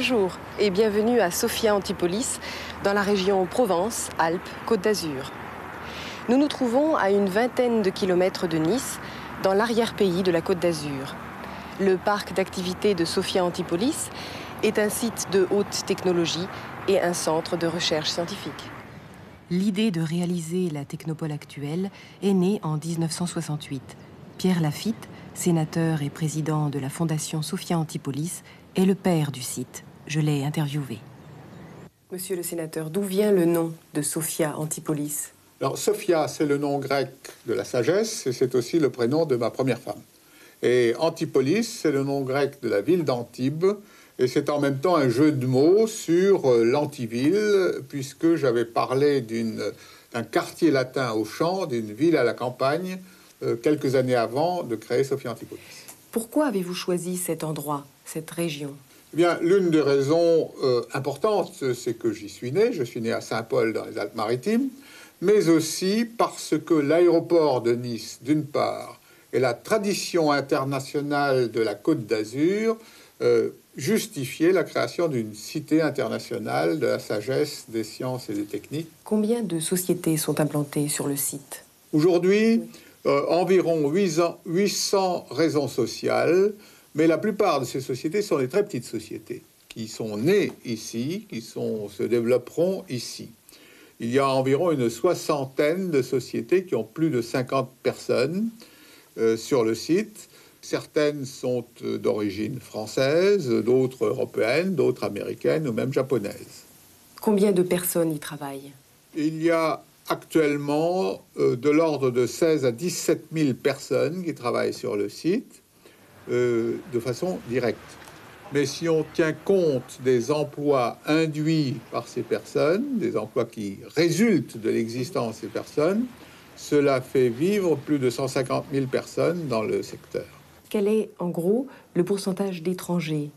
Bonjour et bienvenue à Sophia Antipolis, dans la région Provence-Alpes-Côte d'Azur. Nous nous trouvons à une vingtaine de kilomètres de Nice, dans l'arrière-pays de la Côte d'Azur. Le parc d'activités de Sophia Antipolis est un site de haute technologie et un centre de recherche scientifique. L'idée de réaliser la technopole actuelle est née en 1968. Pierre Lafitte, sénateur et président de la Fondation Sophia Antipolis, est le père du site. Je l'ai interviewé. Monsieur le sénateur, d'où vient le nom de Sophia Antipolis? Alors, Sophia, c'est le nom grec de la sagesse et c'est aussi le prénom de ma première femme. Et Antipolis, c'est le nom grec de la ville d'Antibes et c'est en même temps un jeu de mots sur euh, l'antiville, puisque j'avais parlé d'un quartier latin au champ, d'une ville à la campagne, euh, quelques années avant de créer Sophia Antipolis. Pourquoi avez-vous choisi cet endroit cette région? Eh bien, l'une des raisons euh, importantes, c'est que j'y suis né. Je suis né à Saint-Paul dans les Alpes-Maritimes, mais aussi parce que l'aéroport de Nice, d'une part, et la tradition internationale de la Côte d'Azur euh, justifiaient la création d'une cité internationale de la sagesse, des sciences et des techniques. Combien de sociétés sont implantées sur le site? Aujourd'hui, euh, environ 800 raisons sociales mais la plupart de ces sociétés sont des très petites sociétés qui sont nées ici, qui sont, se développeront ici. Il y a environ une soixantaine de sociétés qui ont plus de 50 personnes euh, sur le site. Certaines sont euh, d'origine française, d'autres européennes, d'autres américaines ou même japonaises. Combien de personnes y travaillent? Il y a actuellement euh, de l'ordre de 16 à 17 000 personnes qui travaillent sur le site. Euh, de façon directe. Mais si on tient compte des emplois induits par ces personnes, des emplois qui résultent de l'existence de ces personnes, cela fait vivre plus de 150 000 personnes dans le secteur. Quel est en gros le pourcentage d'étrangers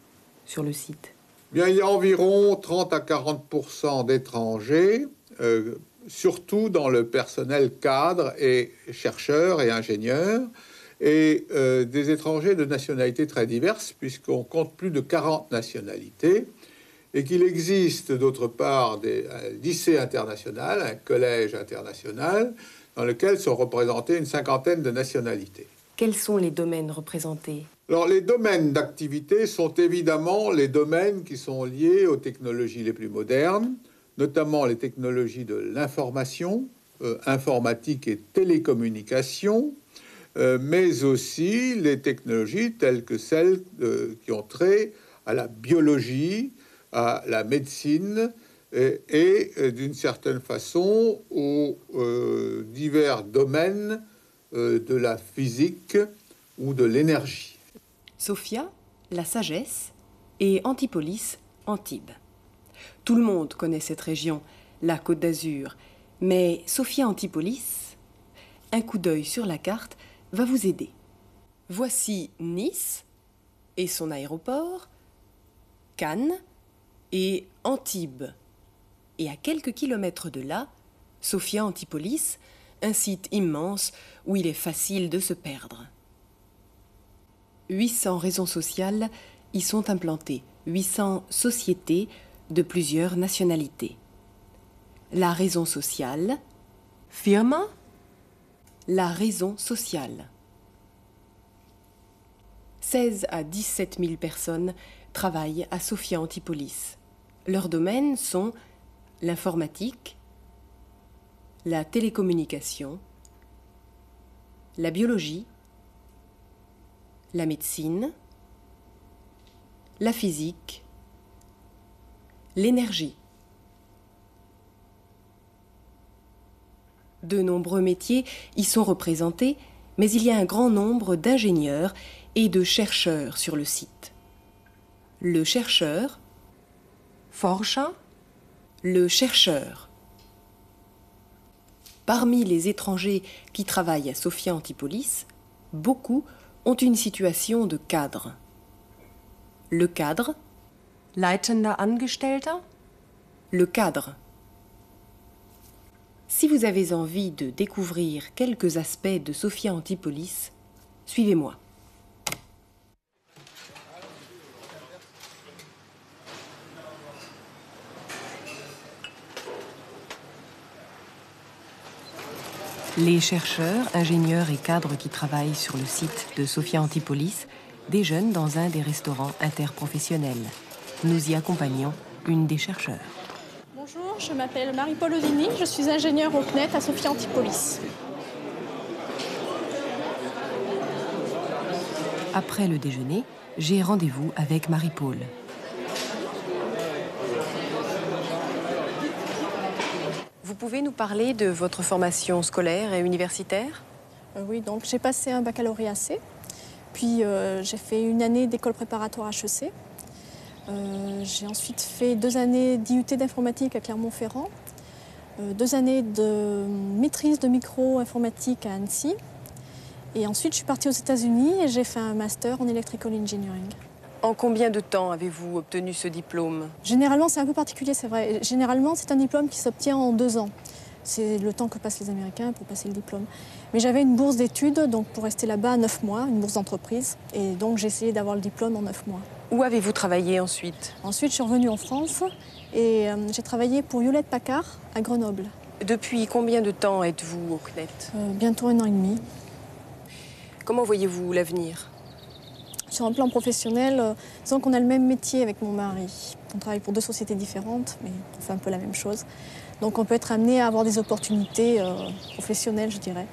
sur le site? Bien, il y a environ 30 à 40% d'étrangers, euh, surtout dans le personnel cadre et chercheurs et ingénieurs et euh, des étrangers de nationalités très diverses, puisqu'on compte plus de 40 nationalités, et qu'il existe d'autre part des, un lycée international, un collège international, dans lequel sont représentées une cinquantaine de nationalités. Quels sont les domaines représentés? Alors les domaines d'activité sont évidemment les domaines qui sont liés aux technologies les plus modernes, notamment les technologies de l'information, euh, informatique et télécommunication, euh, mais aussi les technologies telles que celles euh, qui ont trait à la biologie, à la médecine et, euh, d'une certaine façon aux divers domaines de la physique ou de l'énergie. Sophia, la sagesse, et Antipolis, Antibes. Tout le monde connaît cette région, la Côte d'Azur, mais Sophia Antipolis, un coup d'œil sur la carte va vous aider. Voici Nice et son aéroport, Cannes et Antibes. Et à quelques kilomètres de là, Sophia Antipolis, un site immense où il est facile de se perdre. 800 raisons sociales y sont implantées, 800 sociétés de plusieurs nationalités. La raison sociale, firma la raison sociale. 16 à 17 000 personnes travaillent à Sophia Antipolis. Leurs domaines sont l'informatique, la télécommunication, la biologie, la médecine, la physique, l'énergie. De nombreux métiers y sont représentés, mais il y a un grand nombre d'ingénieurs et de chercheurs sur le site. Le chercheur, Forscher, le chercheur. Parmi les étrangers qui travaillent à Sophia Antipolis, beaucoup ont une situation de cadre. Le cadre, Leitender Angestellter, le cadre si vous avez envie de découvrir quelques aspects de Sophia Antipolis, suivez-moi. Les chercheurs, ingénieurs et cadres qui travaillent sur le site de Sophia Antipolis déjeunent dans un des restaurants interprofessionnels. Nous y accompagnons une des chercheurs. Je m'appelle Marie-Paul Ovini, je suis ingénieure au CNET à Sophia Antipolis. Après le déjeuner, j'ai rendez-vous avec Marie-Paul. Vous pouvez nous parler de votre formation scolaire et universitaire? Euh, oui, donc j'ai passé un baccalauréat C, puis euh, j'ai fait une année d'école préparatoire HEC. Euh, j'ai ensuite fait deux années d'IUT d'informatique à Clermont-Ferrand, euh, deux années de maîtrise de micro-informatique à Annecy, et ensuite je suis partie aux États-Unis et j'ai fait un master en electrical engineering. En combien de temps avez-vous obtenu ce diplôme? Généralement, c'est un peu particulier, c'est vrai. Généralement, c'est un diplôme qui s'obtient en deux ans. C'est le temps que passent les Américains pour passer le diplôme. Mais j'avais une bourse d'études, donc pour rester là-bas neuf mois, une bourse d'entreprise. Et donc j'ai essayé d'avoir le diplôme en neuf mois. Où avez-vous travaillé ensuite? Ensuite, je suis revenue en France et euh, j'ai travaillé pour Hewlett Packard à Grenoble. Depuis combien de temps êtes-vous au CNET? Euh, bientôt un an et demi. Comment voyez-vous l'avenir? Sur un plan professionnel, euh, disons qu'on a le même métier avec mon mari. On travaille pour deux sociétés différentes, mais on fait un peu la même chose. Donc on peut être amené à avoir des opportunités professionnelles, je dirais.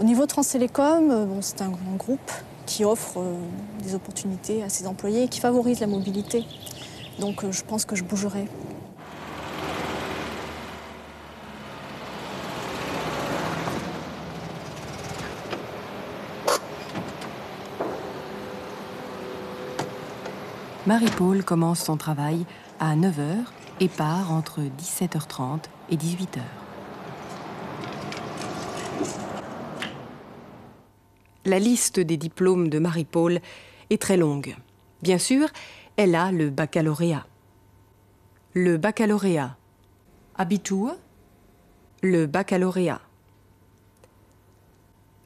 Au niveau euh, bon, c'est un grand groupe qui offre euh, des opportunités à ses employés et qui favorise la mobilité. Donc euh, je pense que je bougerai. Marie-Paul commence son travail à 9h et part entre 17h30 et 18h. La liste des diplômes de Marie-Paul est très longue. Bien sûr, elle a le baccalauréat. Le baccalauréat. Abitur. Le baccalauréat.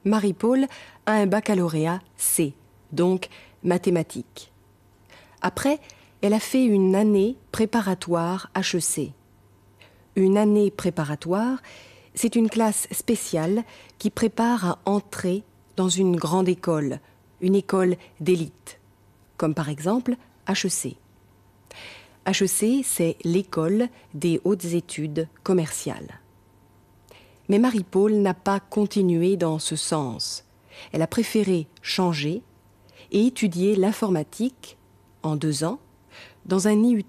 Marie-Paul a un baccalauréat C, donc mathématiques. Après, elle a fait une année préparatoire HEC. Une année préparatoire, c'est une classe spéciale qui prépare à entrer dans une grande école, une école d'élite, comme par exemple HEC. HEC, c'est l'école des hautes études commerciales. Mais Marie-Paul n'a pas continué dans ce sens. Elle a préféré changer et étudier l'informatique en deux ans dans un IUT,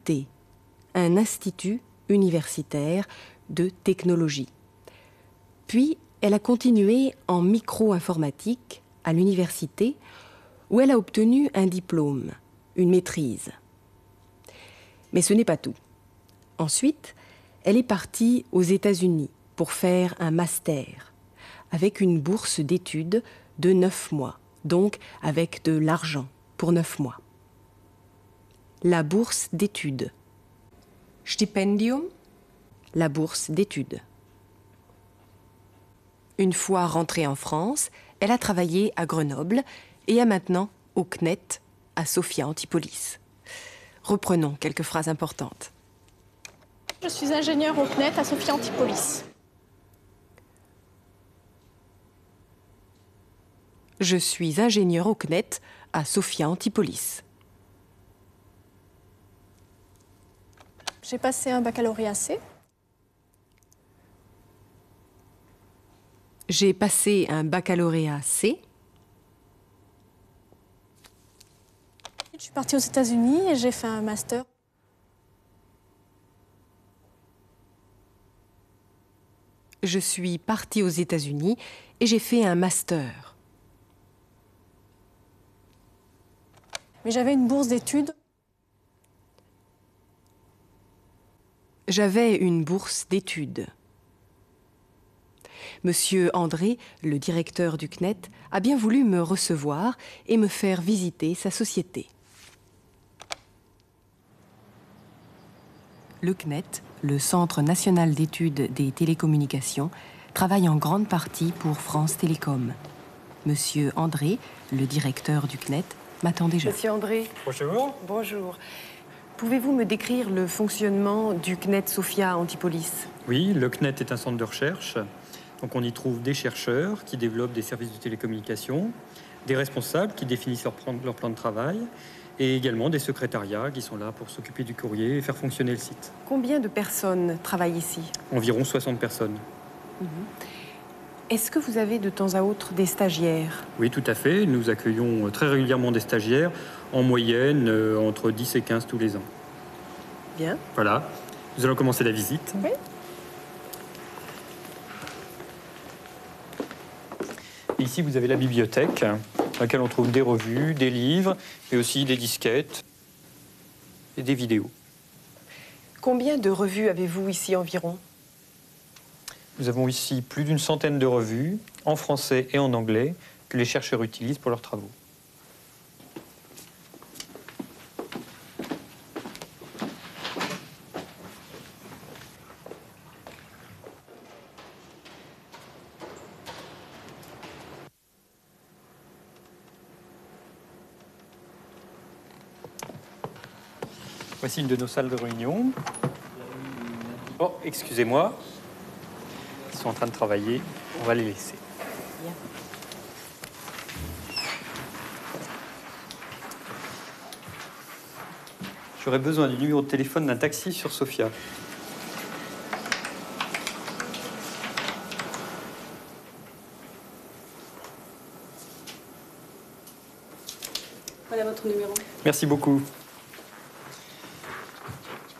un institut universitaire de technologie. Puis, elle a continué en micro-informatique à l'université où elle a obtenu un diplôme, une maîtrise. Mais ce n'est pas tout. Ensuite, elle est partie aux États-Unis pour faire un master avec une bourse d'études de neuf mois, donc avec de l'argent pour neuf mois la bourse d'études. Stipendium, la bourse d'études. Une fois rentrée en France, elle a travaillé à Grenoble et a maintenant au CNET à Sophia Antipolis. Reprenons quelques phrases importantes. Je suis ingénieure au CNET à Sophia Antipolis. Je suis ingénieur au CNET à Sophia Antipolis. J'ai passé un baccalauréat C. J'ai passé un baccalauréat C. Je suis partie aux États-Unis et j'ai fait un master. Je suis partie aux États-Unis et j'ai fait un master. Mais j'avais une bourse d'études. J'avais une bourse d'études. Monsieur André, le directeur du CNET, a bien voulu me recevoir et me faire visiter sa société. Le CNET, le Centre national d'études des télécommunications, travaille en grande partie pour France Télécom. Monsieur André, le directeur du CNET, m'attend déjà. Monsieur André, Bonjour. bonjour. Pouvez-vous me décrire le fonctionnement du CNET Sophia Antipolis? Oui, le CNET est un centre de recherche Donc on y trouve des chercheurs qui développent des services de télécommunication, des responsables qui définissent leur plan, leur plan de travail, et également des secrétariats qui sont là pour s'occuper du courrier et faire fonctionner le site. Combien de personnes travaillent ici? Environ 60 personnes. Est-ce que vous avez de temps à autre des stagiaires? Oui, tout à fait. Nous accueillons très régulièrement des stagiaires, en moyenne euh, entre 10 et 15 tous les ans. Bien. Voilà, nous allons commencer la visite. Oui. Et Ici, vous avez la bibliothèque, dans laquelle on trouve des revues, des livres, mais aussi des disquettes et des vidéos. Combien de revues avez-vous ici environ? Nous avons ici plus d'une centaine de revues, en français et en anglais, que les chercheurs utilisent pour leurs travaux. Voici une de nos salles de réunion. Oh, excusez-moi. Ils sont en train de travailler. On va les laisser. J'aurais besoin du numéro de téléphone d'un taxi sur Sofia. Voilà votre numéro. Merci beaucoup.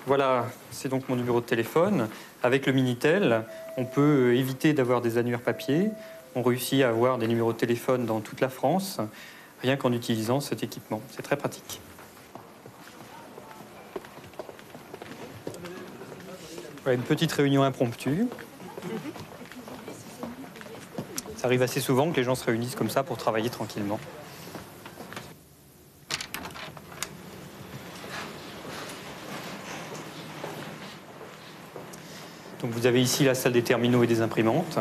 Voilà, c'est donc mon numéro de téléphone. Avec le Minitel, on peut éviter d'avoir des annuaires papier. On réussit à avoir des numéros de téléphone dans toute la France, rien qu'en utilisant cet équipement. C'est très pratique. Une petite réunion impromptue. Ça arrive assez souvent que les gens se réunissent comme ça pour travailler tranquillement. Vous avez ici la salle des terminaux et des imprimantes.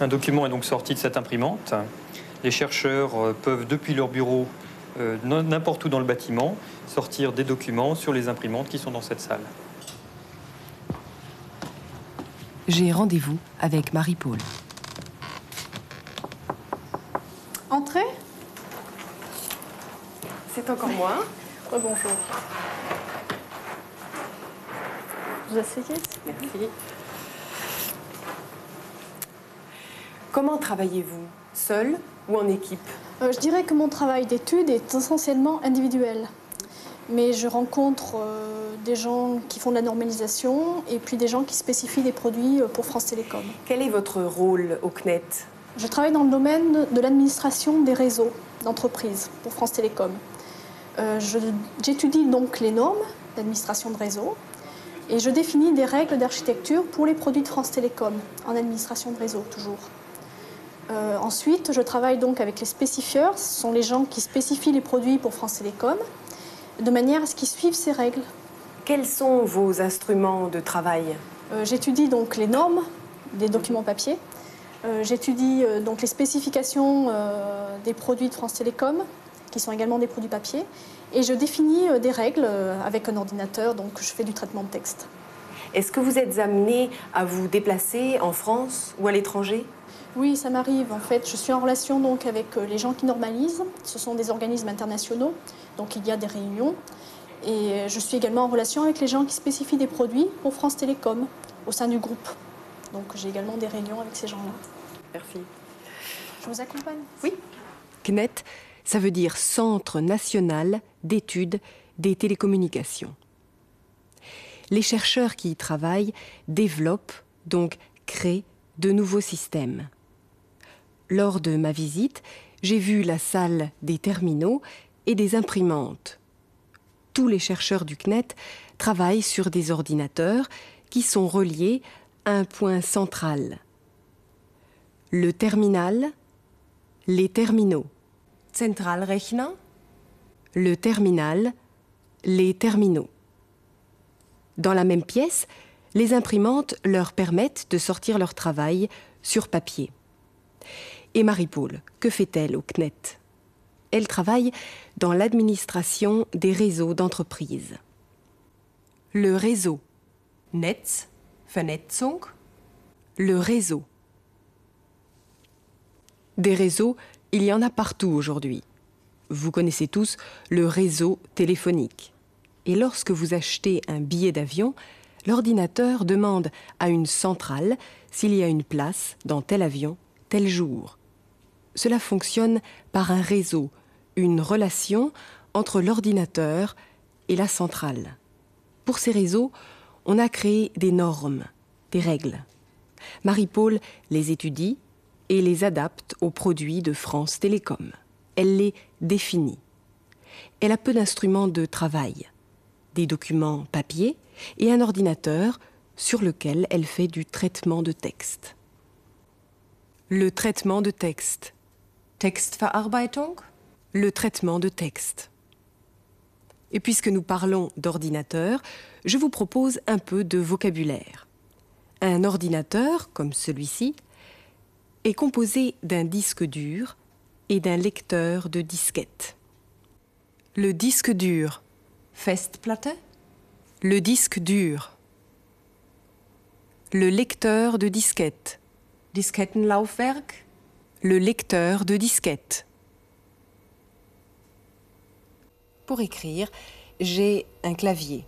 Un document est donc sorti de cette imprimante. Les chercheurs euh, peuvent, depuis leur bureau, euh, n'importe où dans le bâtiment, sortir des documents sur les imprimantes qui sont dans cette salle. J'ai rendez-vous avec Marie-Paul. Entrez C'est encore moi. Rebonjour. Vous asseyez Merci. Comment travaillez-vous Seul ou en équipe Euh, Je dirais que mon travail d'étude est essentiellement individuel. Mais je rencontre euh, des gens qui font de la normalisation et puis des gens qui spécifient des produits euh, pour France Télécom. Quel est votre rôle au CNET? Je travaille dans le domaine de l'administration des réseaux d'entreprises pour France Télécom. Euh, J'étudie donc les normes d'administration de réseau et je définis des règles d'architecture pour les produits de France Télécom en administration de réseau toujours. Euh, ensuite, je travaille donc avec les spécifieurs, ce sont les gens qui spécifient les produits pour France Télécom, de manière à ce qu'ils suivent ces règles. Quels sont vos instruments de travail? Euh, J'étudie donc les normes des documents papier. Euh, J'étudie donc les spécifications des produits de France Télécom, qui sont également des produits papier. Et je définis euh, des règles euh, avec un ordinateur, donc je fais du traitement de texte. Est-ce que vous êtes amené à vous déplacer en France ou à l'étranger? Oui, ça m'arrive. En fait, je suis en relation donc avec euh, les gens qui normalisent. Ce sont des organismes internationaux, donc il y a des réunions. Et je suis également en relation avec les gens qui spécifient des produits pour France Télécom au sein du groupe. Donc j'ai également des réunions avec ces gens-là. Merci. Je vous accompagne CNET, ça veut dire Centre national d'études des télécommunications. Les chercheurs qui y travaillent développent, donc créent, de nouveaux systèmes. Lors de ma visite, j'ai vu la salle des terminaux et des imprimantes. Tous les chercheurs du CNET travaillent sur des ordinateurs qui sont reliés à un point central. Le terminal, les terminaux. Zentralrechner, le terminal, les terminaux. Dans la même pièce, les imprimantes leur permettent de sortir leur travail sur papier. Et Marie-Paul, que fait-elle au CNET Elle travaille dans l'administration des réseaux d'entreprises. Le réseau, Netz, Vernetzung, Le réseau. Des réseaux, il y en a partout aujourd'hui. Vous connaissez tous le réseau téléphonique. Et lorsque vous achetez un billet d'avion, l'ordinateur demande à une centrale s'il y a une place dans tel avion, tel jour. Cela fonctionne par un réseau, une relation entre l'ordinateur et la centrale. Pour ces réseaux, on a créé des normes, des règles. Marie-Paul les étudie et les adapte aux produits de France Télécom. Elle les définit. Elle a peu d'instruments de travail, des documents papier et un ordinateur sur lequel elle fait du traitement de texte. Le traitement de texte. Textverarbeitung? Le traitement de texte. Et puisque nous parlons d'ordinateur, je vous propose un peu de vocabulaire. Un ordinateur, comme celui-ci, est composé d'un disque dur et d'un lecteur de disquette. Le disque dur, Festplatte? Le disque dur, le lecteur de disquette, Diskettenlaufwerk? Le lecteur de disquette. Pour écrire, j'ai un clavier.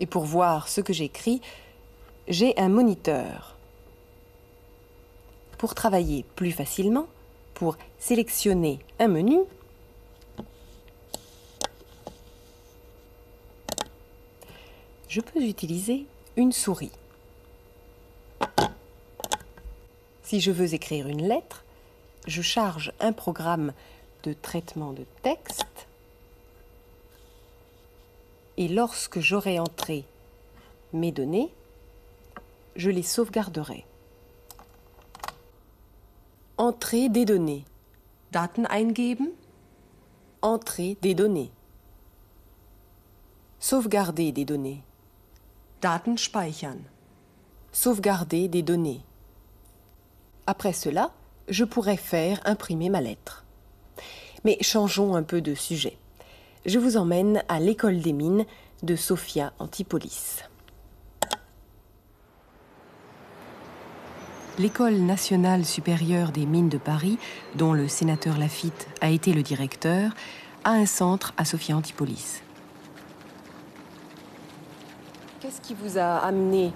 Et pour voir ce que j'écris, j'ai un moniteur. Pour travailler plus facilement, pour sélectionner un menu, je peux utiliser une souris. Si je veux écrire une lettre, je charge un programme de traitement de texte et lorsque j'aurai entré mes données, je les sauvegarderai. Entrée des données. Daten eingeben, Entrée des données. Sauvegarder des données. Daten speichern. Sauvegarder des données. Après cela, je pourrais faire imprimer ma lettre. Mais changeons un peu de sujet. Je vous emmène à l'école des mines de Sophia Antipolis. L'école nationale supérieure des mines de Paris, dont le sénateur Lafitte a été le directeur, a un centre à Sophia Antipolis. Qu'est-ce qui vous a amené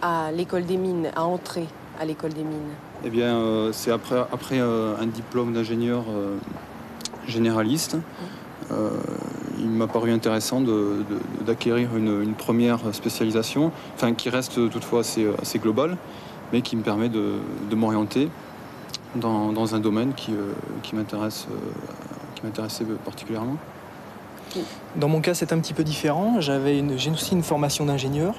à l'école des mines, à entrer à l'école des mines? Eh bien, euh, c'est après, après euh, un diplôme d'ingénieur euh, généraliste. euh, il m'a paru intéressant d'acquérir une, une première spécialisation, enfin qui reste toutefois assez, assez globale, mais qui me permet de, m'orienter dans, un domaine qui, euh, qui euh, particulièrement. Dans mon cas, c'est un petit peu différent. J'ai aussi une formation d'ingénieur,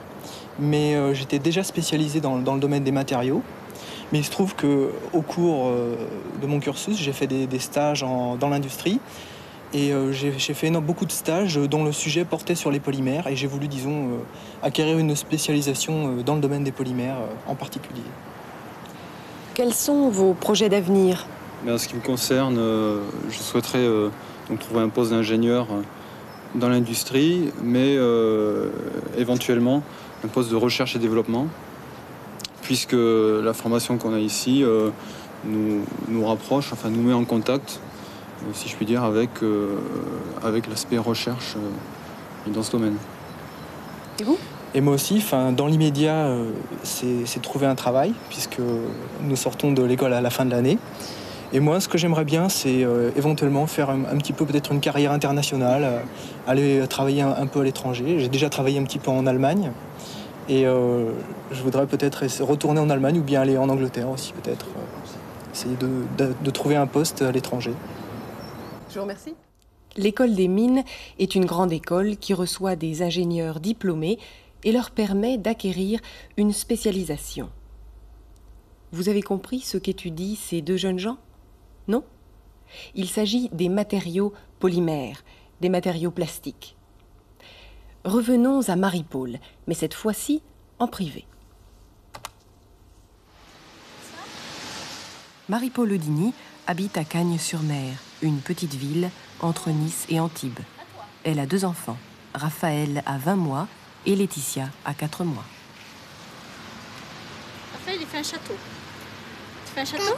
mais euh, j'étais déjà spécialisé dans, le domaine des matériaux. Mais il se trouve que au cours de mon cursus, j'ai fait des, stages dans l'industrie et euh, j'ai j'ai fait énorme- beaucoup de stages dont le sujet portait sur les polymères et j'ai voulu, disons, euh, acquérir une spécialisation euh, dans le domaine des polymères euh, en particulier. Quels sont vos projets d'avenir? Mais en ce qui me concerne, euh, je souhaiterais euh, donc trouver un poste d'ingénieur euh, dans l'industrie, mais euh, éventuellement un poste de recherche et développement, puisque la formation qu'on a ici euh, nous, nous rapproche, enfin nous met en contact, euh, si je puis dire, avec, euh, avec l'aspect recherche euh, dans ce domaine. Et moi aussi, enfin, dans l'immédiat, euh, c'est trouver un travail, puisque nous sortons de l'école à la fin de l'année. Et moi, ce que j'aimerais bien, c'est euh, éventuellement faire un, un petit peu peut-être une carrière internationale, euh, aller travailler un, un peu à l'étranger. J'ai déjà travaillé un petit peu en Allemagne. Et euh, je voudrais peut-être retourner en Allemagne ou bien aller en Angleterre aussi, peut-être. euh, essayer de, de- de trouver un poste à l'étranger. Je vous remercie. L'école des mines est une grande école qui reçoit des ingénieurs diplômés et leur permet d'acquérir une spécialisation. Vous avez compris ce qu'étudient ces deux jeunes gens? Non? Il s'agit des matériaux polymères, des matériaux plastiques. Revenons à Marie-Paul, mais cette fois-ci en privé. Marie-Paul Odini habite à Cagnes-sur-Mer, une petite ville entre Nice et Antibes. Elle a deux enfants. Raphaël a 20 mois et Laetitia a 4 mois. ça, il fait un château. Tu fais un château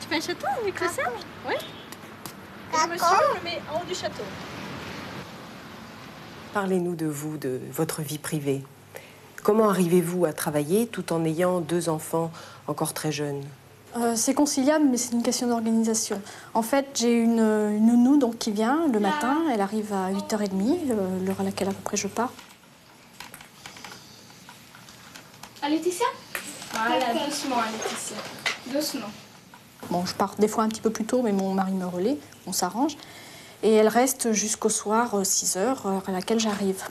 Tu fais un château avec le sable Oui. Le monsieur, on le met en haut du château. Parlez-nous de vous, de votre vie privée. Comment arrivez-vous à travailler tout en ayant deux enfants encore très jeunes? Euh, c'est conciliable, mais c'est une question d'organisation. En fait, j'ai une, une, nounou donc, qui vient le matin. Elle arrive à 8h30, euh, l'heure à laquelle à peu près je pars. À Laetitia? Voilà, doucement, Laetitia. Doucement. Bon, je pars des fois un petit peu plus tôt, mais mon mari me relaie, on s'arrange. Et elle reste jusqu'au soir, 6 h à laquelle j'arrive.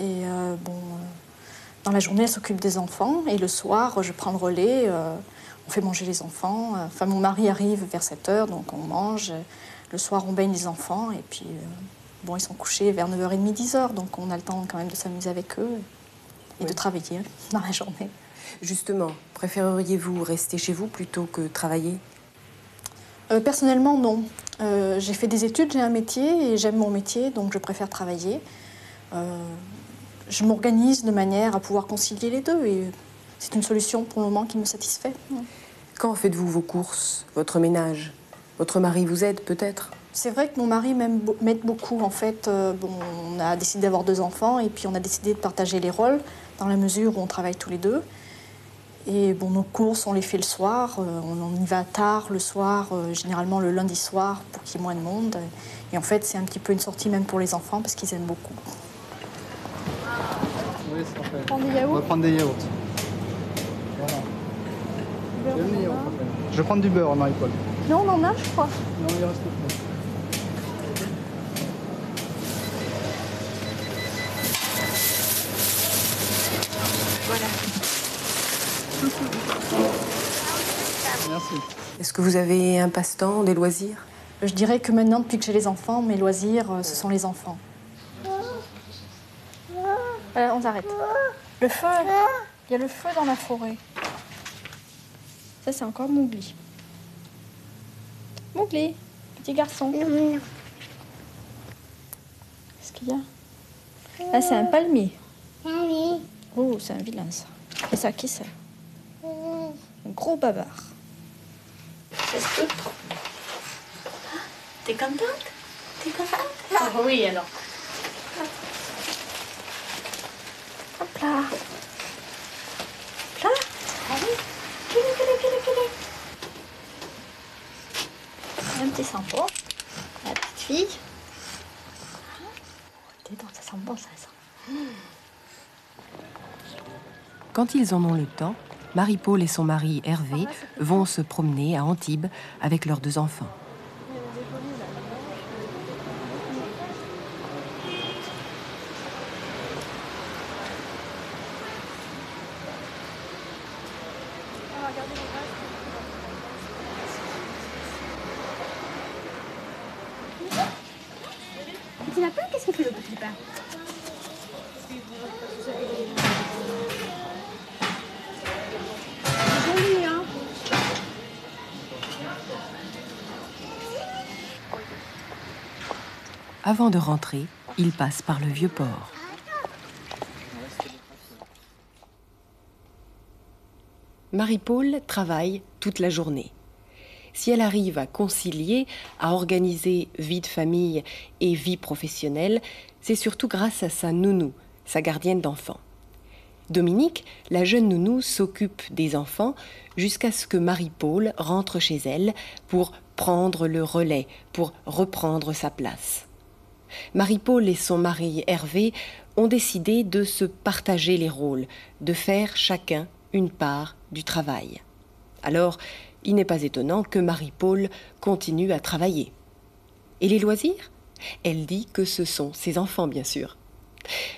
Et bon, dans la journée, elle s'occupe des enfants, et le soir, je prends le relais on fait manger les enfants. Enfin, mon mari arrive vers 7 heures, donc on mange. Le soir, on baigne les enfants. Et puis, euh, bon, ils sont couchés vers 9h30, 10h. Donc, on a le temps quand même de s'amuser avec eux et de travailler dans la journée. Justement, préféreriez-vous rester chez vous plutôt que travailler? Euh, Personnellement, non. Euh, j'ai fait des études, j'ai un métier et j'aime mon métier, donc je préfère travailler. je m'organise de manière à pouvoir concilier les deux et c'est une solution pour le moment qui me satisfait. Quand faites-vous vos courses, votre ménage? Votre mari vous aide peut-être? C'est vrai que mon mari m'aide beaucoup. En fait, euh, bon, on a décidé d'avoir deux enfants et puis on a décidé de partager les rôles dans la mesure où on travaille tous les deux. Et bon, nos courses, on les fait le soir. Euh, on, y va tard le soir, euh, généralement le lundi soir pour qu'il y ait moins de monde. Et en fait, c'est un petit peu une sortie même pour les enfants parce qu'ils aiment beaucoup. Oui, On va prendre des yaourts. Je vais prendre du beurre, Marie-Paul. Non, on en a, je crois. Non, il reste plus. Voilà. Merci. Est-ce que vous avez un passe-temps, des loisirs? Je dirais que maintenant, depuis que j'ai les enfants, mes loisirs, euh, ce sont les enfants. On s'arrête. Le feu, il y a le feu dans la forêt. Ça, c'est encore Mowgli. Mowgli, petit garçon. Qu'est-ce qu'il y a? Ah, c'est un palmier. Oh, c'est un vilain, ça. Et ça, qui c'est? Un gros bavard. T'es contente? T'es contente? Ah, Oui, alors. Hop là. Hop là. Ah oui. Un petit. La petite fille. Oh, ça sent bon, ça sent. Quand ils en ont le temps, Marie-Paul et son mari Hervé vont se promener à Antibes avec leurs deux enfants. Avant de rentrer, il passe par le vieux port. Marie-Paul travaille toute la journée. Si elle arrive à concilier, à organiser vie de famille et vie professionnelle, c'est surtout grâce à sa nounou, sa gardienne d'enfants. Dominique, la jeune nounou, s'occupe des enfants jusqu'à ce que Marie-Paul rentre chez elle pour prendre le relais, pour reprendre sa place. Marie-Paul et son mari Hervé ont décidé de se partager les rôles, de faire chacun une part du travail. Alors, il n'est pas étonnant que Marie-Paul continue à travailler. Et les loisirs? Elle dit que ce sont ses enfants, bien sûr.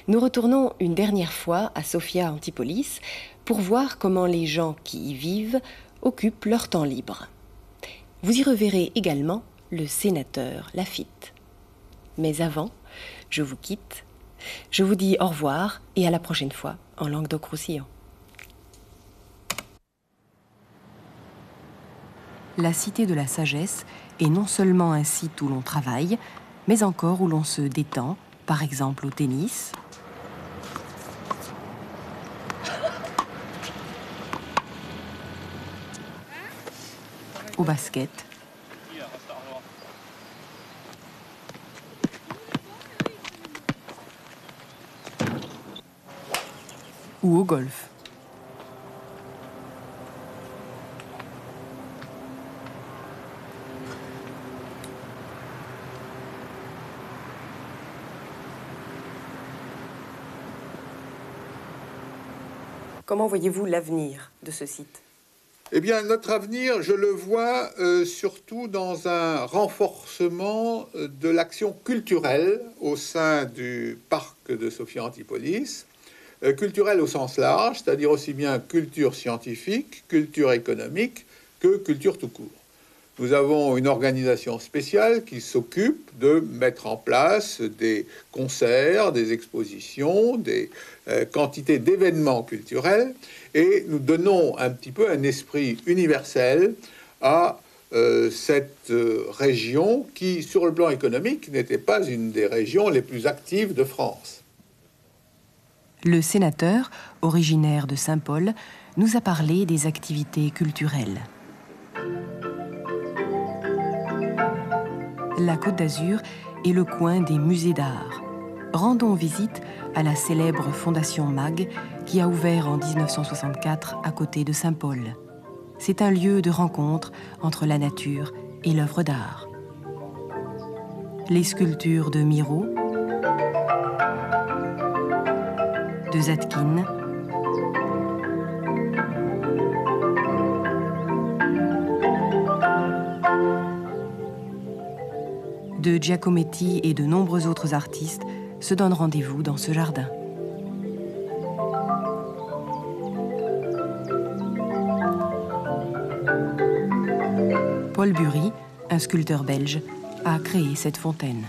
Nous retournons une dernière fois à Sophia Antipolis pour voir comment les gens qui y vivent occupent leur temps libre. Vous y reverrez également le sénateur Lafitte. Mais avant, je vous quitte. Je vous dis au revoir et à la prochaine fois en langue roussillon La Cité de la Sagesse est non seulement un site où l'on travaille, mais encore où l'on se détend, par exemple au tennis, au basket, ou au golf. Comment voyez-vous l'avenir de ce site? Eh bien, notre avenir, je le vois euh, surtout dans un renforcement euh, de l'action culturelle au sein du parc de Sophia Antipolis. Euh, culturelle au sens large, c'est-à-dire aussi bien culture scientifique, culture économique que culture tout court. Nous avons une organisation spéciale qui s'occupe de mettre en place des concerts, des expositions, des euh, quantités d'événements culturels, et nous donnons un petit peu un esprit universel à euh, cette région qui, sur le plan économique, n'était pas une des régions les plus actives de France. Le sénateur, originaire de Saint-Paul, nous a parlé des activités culturelles. La Côte d'Azur est le coin des musées d'art. Rendons visite à la célèbre Fondation MAG qui a ouvert en 1964 à côté de Saint-Paul. C'est un lieu de rencontre entre la nature et l'œuvre d'art. Les sculptures de Miro, de Zatkin, de Giacometti et de nombreux autres artistes se donnent rendez-vous dans ce jardin. Paul Bury, un sculpteur belge, a créé cette fontaine.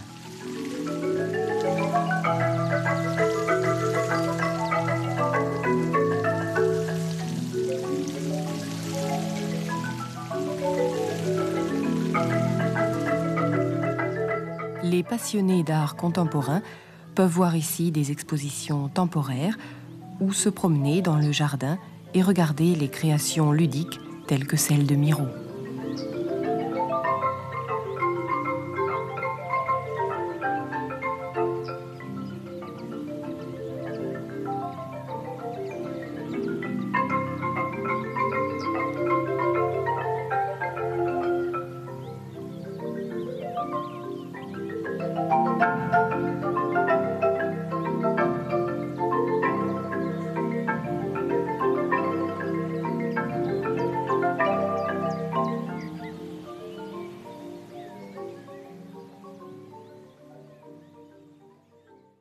Passionnés d'art contemporain peuvent voir ici des expositions temporaires ou se promener dans le jardin et regarder les créations ludiques telles que celles de Miro.